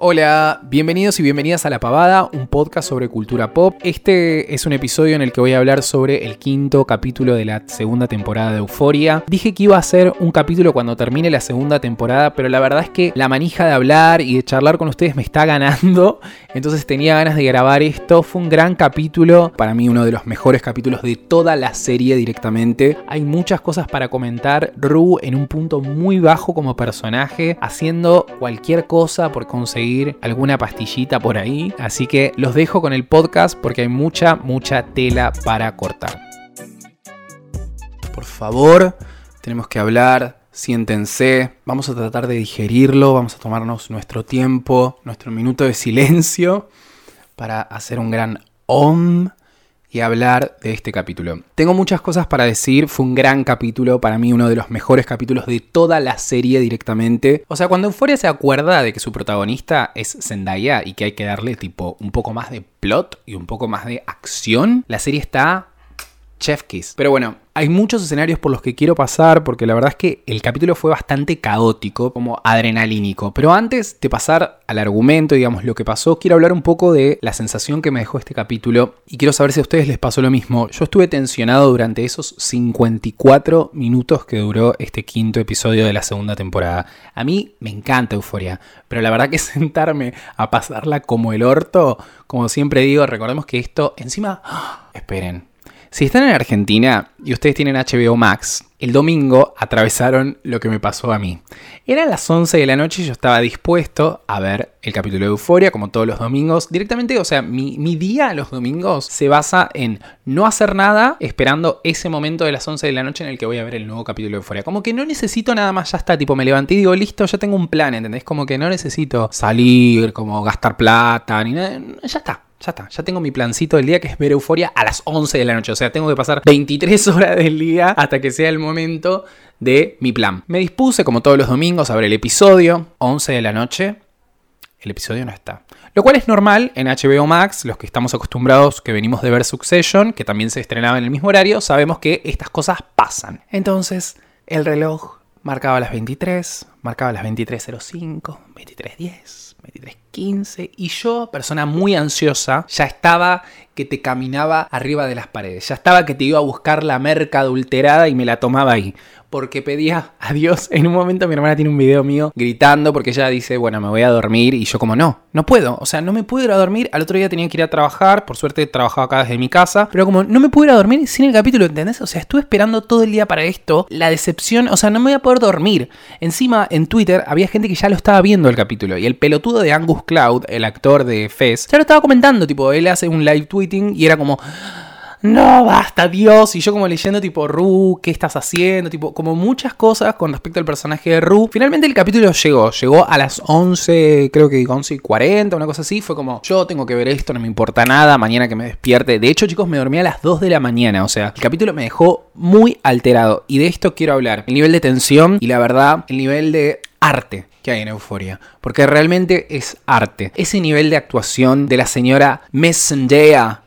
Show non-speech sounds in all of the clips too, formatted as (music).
Hola, bienvenidos y bienvenidas a La Pavada, un podcast sobre cultura pop. Este es un episodio en el que voy a hablar sobre el quinto capítulo de la segunda temporada de Euforia. Dije que iba a ser un capítulo cuando termine la segunda temporada, pero la verdad es que la manija de hablar y de charlar con ustedes me está ganando. Entonces tenía ganas de grabar esto. Fue un gran capítulo, para mí uno de los mejores capítulos de toda la serie directamente. Hay muchas cosas para comentar. Ru en un punto muy bajo como personaje, haciendo cualquier cosa por conseguir alguna pastillita por ahí. Así que los dejo con el podcast porque hay mucha, mucha tela para cortar. Por favor, tenemos que hablar. Siéntense, vamos a tratar de digerirlo, vamos a tomarnos nuestro tiempo, nuestro minuto de silencio para hacer un gran om y hablar de este capítulo. Tengo muchas cosas para decir, fue un gran capítulo, para mí uno de los mejores capítulos de toda la serie directamente. O sea, cuando Euphoria se acuerda de que su protagonista es Zendaya y que hay que darle tipo un poco más de plot y un poco más de acción, la serie está chef kiss. Pero bueno, hay muchos escenarios por los que quiero pasar porque la verdad es que el capítulo fue bastante caótico, como adrenalínico. Pero antes de pasar al argumento, digamos, lo que pasó, quiero hablar un poco de la sensación que me dejó este capítulo y quiero saber si a ustedes les pasó lo mismo. Yo estuve tensionado durante esos 54 minutos que duró este quinto episodio de la segunda temporada. A mí me encanta Euforia, pero la verdad que (laughs) sentarme a pasarla como el orto, como siempre digo, recordemos que esto encima... ¡ah! Esperen, si están en Argentina y ustedes tienen HBO Max, el domingo atravesaron lo que me pasó a mí. Eran las 11 de la noche y yo estaba dispuesto a ver el capítulo de Euforia, como todos los domingos. Directamente, o sea, mi, mi, día los domingos se basa en no hacer nada esperando ese momento de las 11 de la noche en el que voy a ver el nuevo capítulo de Euforia. Como que no necesito nada más, ya está. Tipo, me levanté y digo, listo, ya tengo un plan, ¿entendés? Como que no necesito salir, como gastar plata, ni nada. Ya está. Ya está, ya tengo mi plancito del día que es ver Euforia a las 11 de la noche. O sea, tengo que pasar 23 (laughs) horas del día hasta que sea el momento de mi plan. Me dispuse, como todos los domingos, a ver el episodio. 11 de la noche, el episodio no está. Lo cual es normal en HBO Max, los que estamos acostumbrados, que venimos de ver Succession, que también se estrenaba en el mismo horario, sabemos que estas cosas pasan. Entonces, el reloj marcaba las 23, marcaba las 23.05, 23.10. 23.15 y yo, persona muy ansiosa, ya estaba que te caminaba arriba de las paredes, ya estaba que te iba a buscar la merca adulterada y me la tomaba ahí porque pedía a Dios. (laughs) En un momento mi hermana tiene un video mío gritando porque ella dice, bueno, me voy a dormir y yo como no, no puedo, o sea, no me puedo ir a dormir. Al otro día tenía que ir a trabajar, por suerte trabajaba acá desde mi casa, pero como no me puedo ir a dormir sin el capítulo, ¿entendés? O sea, estuve esperando todo el día para esto, la decepción, o sea, no me voy a poder dormir. Encima en Twitter había gente que ya lo estaba viendo el capítulo y el pelotudo de Angus Cloud, el actor de Fez, ya lo estaba comentando, tipo, él hace un live tweeting y era como no, basta, Dios. Y yo como leyendo tipo, Ru, ¿qué estás haciendo? Tipo, como muchas cosas con respecto al personaje de Ru. Finalmente el capítulo llegó, llegó a las 11, creo que 11 y 40, una cosa así. Fue como, yo tengo que ver esto, no me importa nada, mañana que me despierte. De hecho, chicos, me dormí a las 2 de la mañana. O sea, el capítulo me dejó muy alterado. Y de esto quiero hablar. El nivel de tensión y la verdad, el nivel de arte que hay en Euforia. Porque realmente es arte. Ese nivel de actuación de la señora Messendea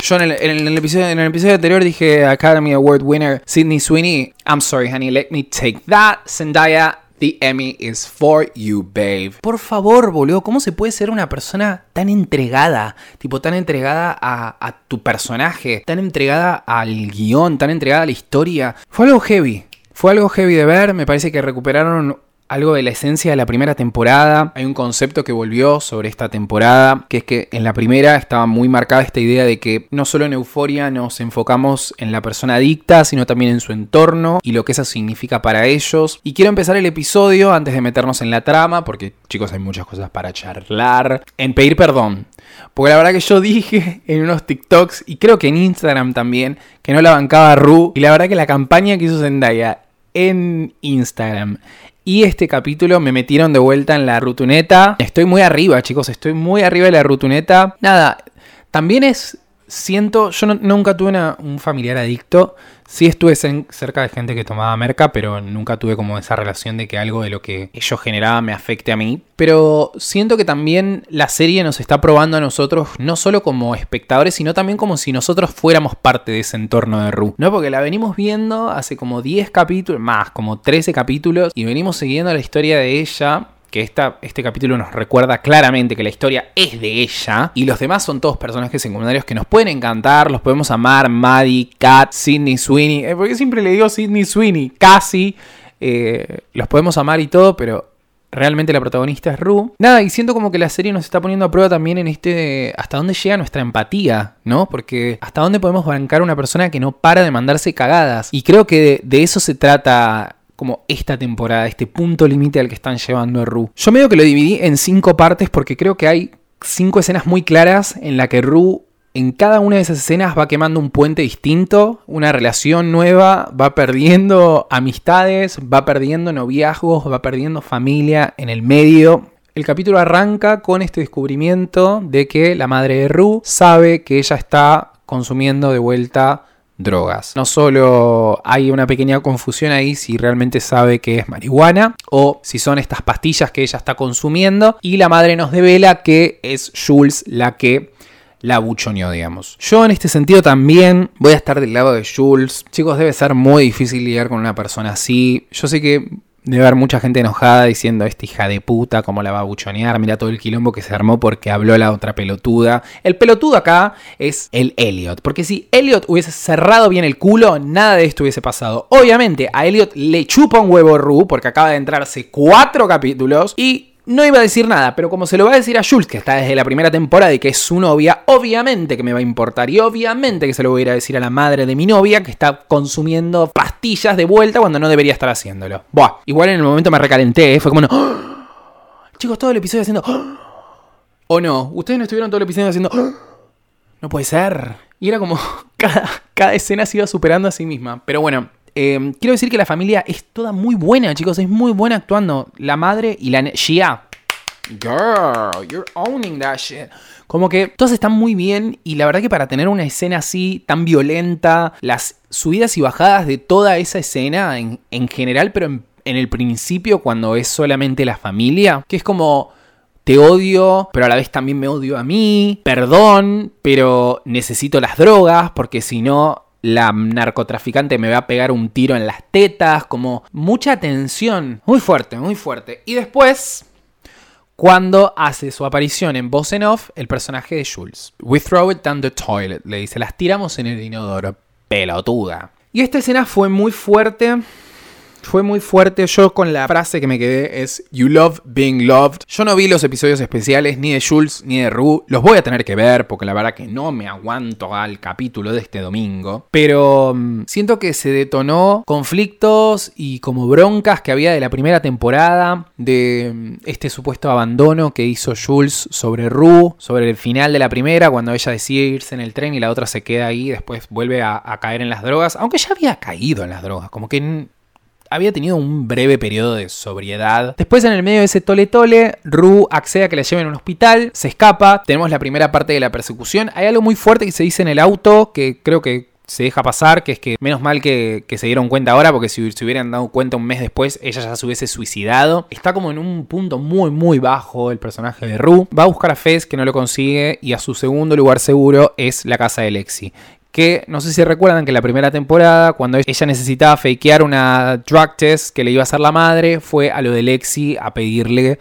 yo en el, episodio, en el episodio anterior dije Academy Award winner Sidney Sweeney. I'm sorry, honey, let me take that. Zendaya, The Emmy is for you, babe. Por favor, boludo, ¿cómo se puede ser una persona tan entregada? Tipo, tan entregada a, a, tu personaje, tan entregada al guion, tan entregada a la historia. Fue algo heavy. Fue algo heavy de ver. Me parece que recuperaron algo de la esencia de la primera temporada. Hay un concepto que volvió sobre esta temporada, que es que en la primera estaba muy marcada esta idea de que no solo en Euforia nos enfocamos en la persona adicta, sino también en su entorno y lo que eso significa para ellos. Y quiero empezar el episodio antes de meternos en la trama, porque chicos hay muchas cosas para charlar, en pedir perdón. Porque la verdad que yo (laughs) dije en unos TikToks y creo que en Instagram también que no la bancaba Ru. Y la verdad que la campaña que hizo Zendaya en Instagram y este capítulo me metieron de vuelta en la rutuneta. Estoy muy arriba, chicos, estoy muy arriba de la rutuneta. Nada, también es siento, yo nunca tuve un familiar adicto, sí estuve cerca de gente que tomaba merca, pero nunca tuve como esa relación de que algo de lo que ellos generaban me afecte a mí. Pero siento que también la serie nos está probando a nosotros, no solo como espectadores, sino también como si nosotros fuéramos parte de ese entorno de Ru. ¿No? Porque la venimos viendo hace como 10 capítulos, más como 13 capítulos, y venimos siguiendo la historia de ella que esta, este capítulo nos recuerda claramente que la historia es de ella y los demás son todos personajes secundarios que nos pueden encantar, los podemos amar, Maddie, Kat, Sidney Sweeney, eh, porque siempre le digo Sidney Sweeney, casi, eh, los podemos amar y todo, pero realmente la protagonista es Rue. Nada, y siento como que la serie nos está poniendo a prueba también en este. hasta dónde llega nuestra empatía, ¿no? Porque hasta dónde podemos bancar a una persona que no para de mandarse cagadas. Y creo que de, eso se trata. Como esta temporada, este punto límite al que están llevando a Rue. Yo medio que lo dividí en cinco partes porque creo que hay cinco escenas muy claras en la que Rue en cada una de esas escenas va quemando un puente distinto, una relación nueva, va perdiendo amistades, va perdiendo noviazgos, va perdiendo familia en el medio. El capítulo arranca con este descubrimiento de que la madre de Rue sabe que ella está consumiendo de vuelta drogas. No solo hay una pequeña confusión ahí si realmente sabe que es marihuana o si son estas pastillas que ella está consumiendo y la madre nos devela que es Jules la que la buchoneó, digamos. Yo en este sentido también voy a estar del lado de Jules. Chicos, debe ser muy difícil lidiar con una persona así. Yo sé que debe haber mucha gente enojada diciendo, esta hija de puta, cómo la va a buchonear, mira todo el quilombo que se armó porque habló la otra pelotuda. El pelotudo acá es el Elliot, porque si Elliot hubiese cerrado bien el culo, nada de esto hubiese pasado. Obviamente a Elliot le chupa un huevo Ru, porque acaba de entrarse cuatro capítulos, y no iba a decir nada, pero como se lo va a decir a Jules, que está desde la primera temporada y que es su novia, obviamente que me va a importar. Y obviamente que se lo voy a ir a decir a la madre de mi novia que está consumiendo pastillas de vuelta cuando no debería estar haciéndolo. Buah, igual en el momento me recalenté, ¿eh? fue como no. Chicos, todo el episodio haciendo. ¿O no? Ustedes no estuvieron todo el episodio haciendo. No puede ser. Y era como. (laughs) Cada, cada escena se iba superando a sí misma. Pero bueno, Em, quiero decir que la familia es toda muy buena, chicos. Es muy buena actuando. La madre y la Shia. Girl, you're owning that shit. Como que todas están muy bien y la verdad que para tener una escena así tan violenta, las subidas y bajadas de toda esa escena en, general, pero en, en el principio cuando es solamente la familia, que es como te odio, pero a la vez también me odio a mí, perdón, pero necesito las drogas porque si no la narcotraficante me va a pegar un tiro en las tetas, como mucha tensión, muy fuerte, muy fuerte. Y después, cuando hace su aparición en voz en off, el personaje de Jules. We throw it down the toilet, le dice, las tiramos en el inodoro, pelotuda. Y esta escena fue muy fuerte fue muy fuerte. Yo con la frase que me quedé es You love being loved. Yo no vi los episodios especiales ni de Jules ni de Rue. Los voy a tener que ver porque la verdad que no me aguanto al capítulo de este domingo. Pero mm, siento que se detonó conflictos y como broncas que había de la primera temporada. De mm, este supuesto abandono que hizo Jules sobre Rue. Sobre el final de la primera cuando ella decide irse en el tren y la otra se queda ahí. Después vuelve a, a caer en las drogas. Aunque ya había caído en las drogas. Como que había tenido un breve periodo de sobriedad. Después, en el medio de ese tole tole, Ru accede a que la lleven a un hospital, se escapa. Tenemos la primera parte de la persecución. Hay algo muy fuerte que se dice en el auto que creo que se deja pasar, que es que menos mal que, se dieron cuenta ahora, porque si se hubieran dado cuenta un mes después, ella ya se hubiese suicidado. Está como en un punto muy, muy bajo el personaje de Ru. Va a buscar a Fez, que no lo consigue, y a su segundo lugar seguro es la casa de Lexi que no sé si recuerdan que la primera temporada, cuando ella necesitaba fakear una drug test que le iba a hacer la madre, fue a lo de Lexi a pedirle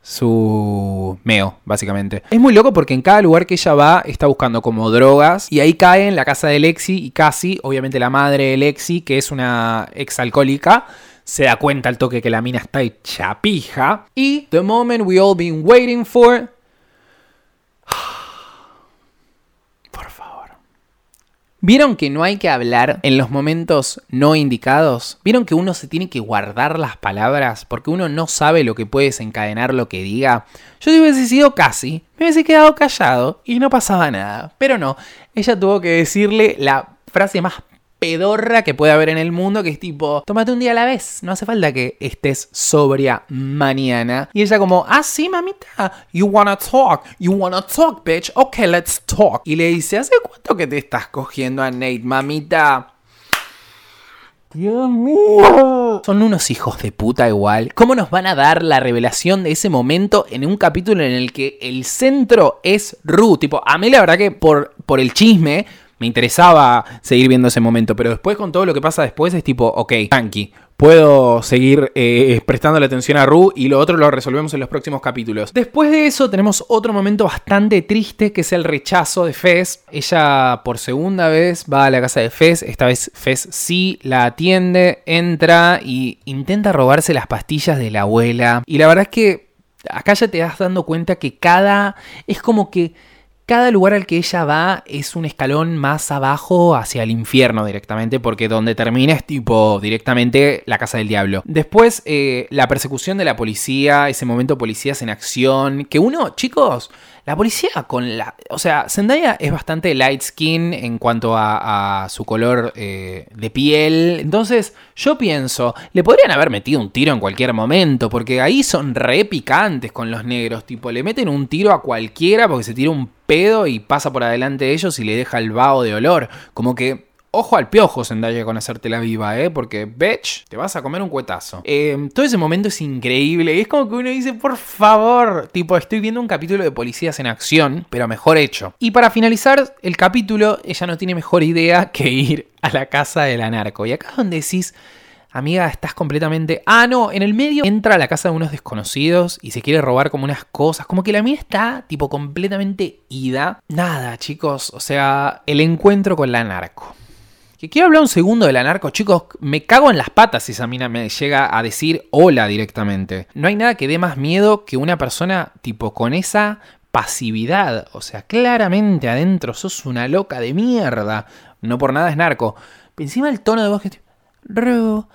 su meo, básicamente. Es muy loco porque en cada lugar que ella va está buscando como drogas y ahí cae en la casa de Lexi y casi, obviamente la madre de Lexi, que es una exalcohólica, se da cuenta al toque que la mina está hecha y the moment we all been waiting for ¿Vieron que no hay que hablar en los momentos no indicados? ¿Vieron que uno se tiene que guardar las palabras porque uno no sabe lo que puede desencadenar lo que diga? Yo hubiese sido casi, me hubiese quedado callado y no pasaba nada. Pero no, ella tuvo que decirle la frase más pedorra que puede haber en el mundo, que es tipo, tómate un día a la vez, no hace falta que estés sobria mañana. Y ella como, ah, sí, mamita, you wanna talk, you wanna talk, bitch, ok, let's talk. Y le dice, ¿hace cuánto que te estás cogiendo a Nate, mamita? Dios mío. Son unos hijos de puta igual. ¿Cómo nos van a dar la revelación de ese momento en un capítulo en el que el centro es Ru? Tipo, a mí la verdad que por, por el chisme me interesaba seguir viendo ese momento, pero después con todo lo que pasa después es tipo, ok, tranqui, puedo seguir eh, prestando la atención a Ru y lo otro lo resolvemos en los próximos capítulos. Después de eso tenemos otro momento bastante triste que es el rechazo de Fez. Ella por segunda vez va a la casa de Fez, esta vez Fez sí la atiende, entra y intenta robarse las pastillas de la abuela. Y la verdad es que acá ya te das dando cuenta que cada... es como que cada lugar al que ella va es un escalón más abajo hacia el infierno directamente, porque donde termina es tipo directamente la casa del diablo. Después, eh, la persecución de la policía, ese momento policías en acción, que uno, chicos, la policía con la... O sea, Zendaya es bastante light skin en cuanto a, su color eh, de piel. Entonces, yo pienso, le podrían haber metido un tiro en cualquier momento, porque ahí son re picantes con los negros. Tipo, le meten un tiro a cualquiera porque se tira un pedo y pasa por adelante de ellos y le deja el vaho de olor. Como que Ojo al piojo, Zendaya, con hacerte la viva, ¿eh? Porque, bitch, te vas a comer un cuetazo. Eh, todo ese momento es increíble. Es como que uno dice, por favor, tipo, estoy viendo un capítulo de policías en acción, pero mejor hecho. Y para finalizar el capítulo, ella no tiene mejor idea (laughs) que ir a la casa del anarco. Y acá es donde decís, amiga, estás completamente... Ah, no, en el medio entra a la casa de unos desconocidos y se quiere robar como unas cosas. Como que la mía está, tipo, completamente ida. Nada, chicos, o sea, el encuentro con la narco. Que quiero hablar un segundo del anarco, chicos. Me cago en las patas si esa mina me llega a decir hola directamente. No hay nada que dé más miedo que una persona tipo con esa pasividad. O sea, claramente adentro sos una loca de mierda. No por nada es narco. Encima el tono de voz que... Ru,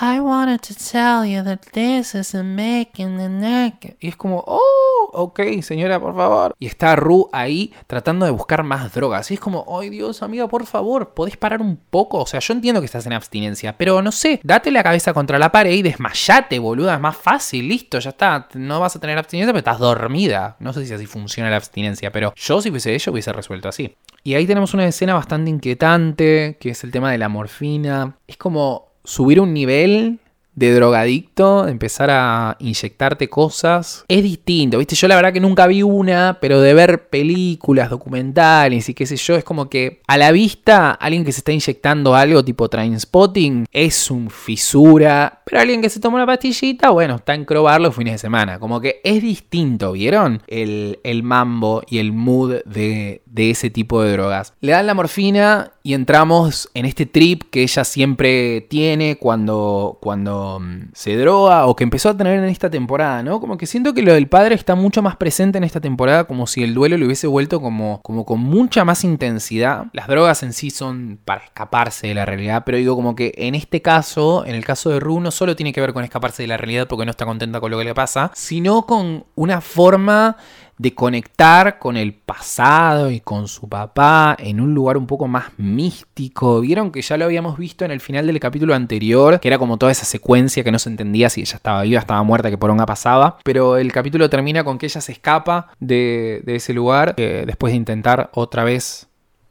I wanted to tell you that this is making the neck. Y es como, oh, ok, señora, por favor. Y está Ru ahí tratando de buscar más drogas. Y es como, ay Dios, amiga, por favor, ¿podés parar un poco? O sea, yo entiendo que estás en abstinencia, pero no sé, date la cabeza contra la pared y desmayate, boluda. Es más fácil, listo, ya está. No vas a tener abstinencia, pero estás dormida. No sé si así funciona la abstinencia, pero yo si fuese ello hubiese resuelto así. Y ahí tenemos una escena bastante inquietante, que es el tema de la morfina. Es como subir un nivel de drogadicto, empezar a inyectarte cosas, es distinto, ¿viste? Yo la verdad que nunca vi una, pero de ver películas, documentales y qué sé yo, es como que a la vista alguien que se está inyectando algo tipo Trainspotting es un fisura, pero alguien que se toma una pastillita, bueno, está en crobarlo los fines de semana, como que es distinto, ¿vieron? El, el mambo y el mood de, de ese tipo de drogas. Le dan la morfina y entramos en este trip que ella siempre tiene cuando, cuando mm, se droga o que empezó a tener en esta temporada, ¿no? Como que siento que lo del padre está mucho más presente en esta temporada, como si el duelo le hubiese vuelto como, como con mucha más intensidad. Las drogas en sí son para escaparse de la realidad, pero digo como que en este caso, en el caso de Ru, no solo tiene que ver con escaparse de la realidad porque no está contenta con lo que le pasa, sino con una forma de conectar con el pasado y con su papá en un lugar un poco más místico. Vieron que ya lo habíamos visto en el final del capítulo anterior, que era como toda esa secuencia que no se entendía si ella estaba viva, estaba muerta, que poronga pasaba. Pero el capítulo termina con que ella se escapa de, ese lugar eh, después de intentar otra vez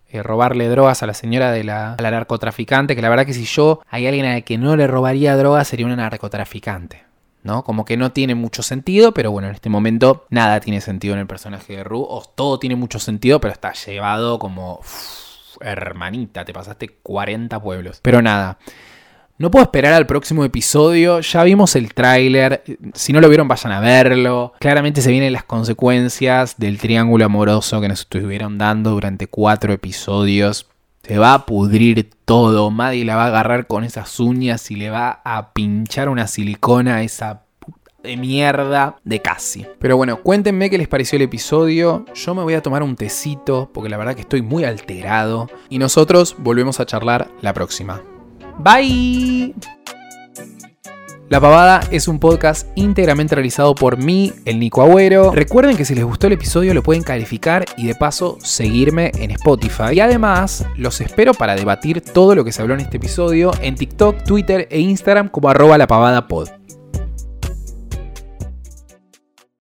eh, robarle drogas a la señora de la, la, narcotraficante, que la verdad que si yo hay alguien a que no le robaría drogas sería una narcotraficante. ¿No? Como que no tiene mucho sentido, pero bueno, en este momento nada tiene sentido en el personaje de Ru, o todo tiene mucho sentido, pero está llevado como... hermanita, te pasaste 40 pueblos. Pero nada. No puedo esperar al próximo episodio. Ya vimos el tráiler. Si no lo vieron, vayan a verlo. Claramente se vienen las consecuencias del triángulo amoroso que nos estuvieron dando durante cuatro episodios. Se va a pudrir todo. Maddie la va a agarrar con esas uñas y le va a pinchar una silicona a esa puta de mierda de casi. Pero bueno, cuéntenme qué les pareció el episodio. Yo me voy a tomar un tecito porque la verdad que estoy muy alterado. Y nosotros volvemos a charlar la próxima. Bye. La Pavada es un podcast íntegramente realizado por mí, el Nico Agüero. Recuerden que si les gustó el episodio lo pueden calificar y de paso seguirme en Spotify. Y además los espero para debatir todo lo que se habló en este episodio en TikTok, Twitter e Instagram como arroba la pod.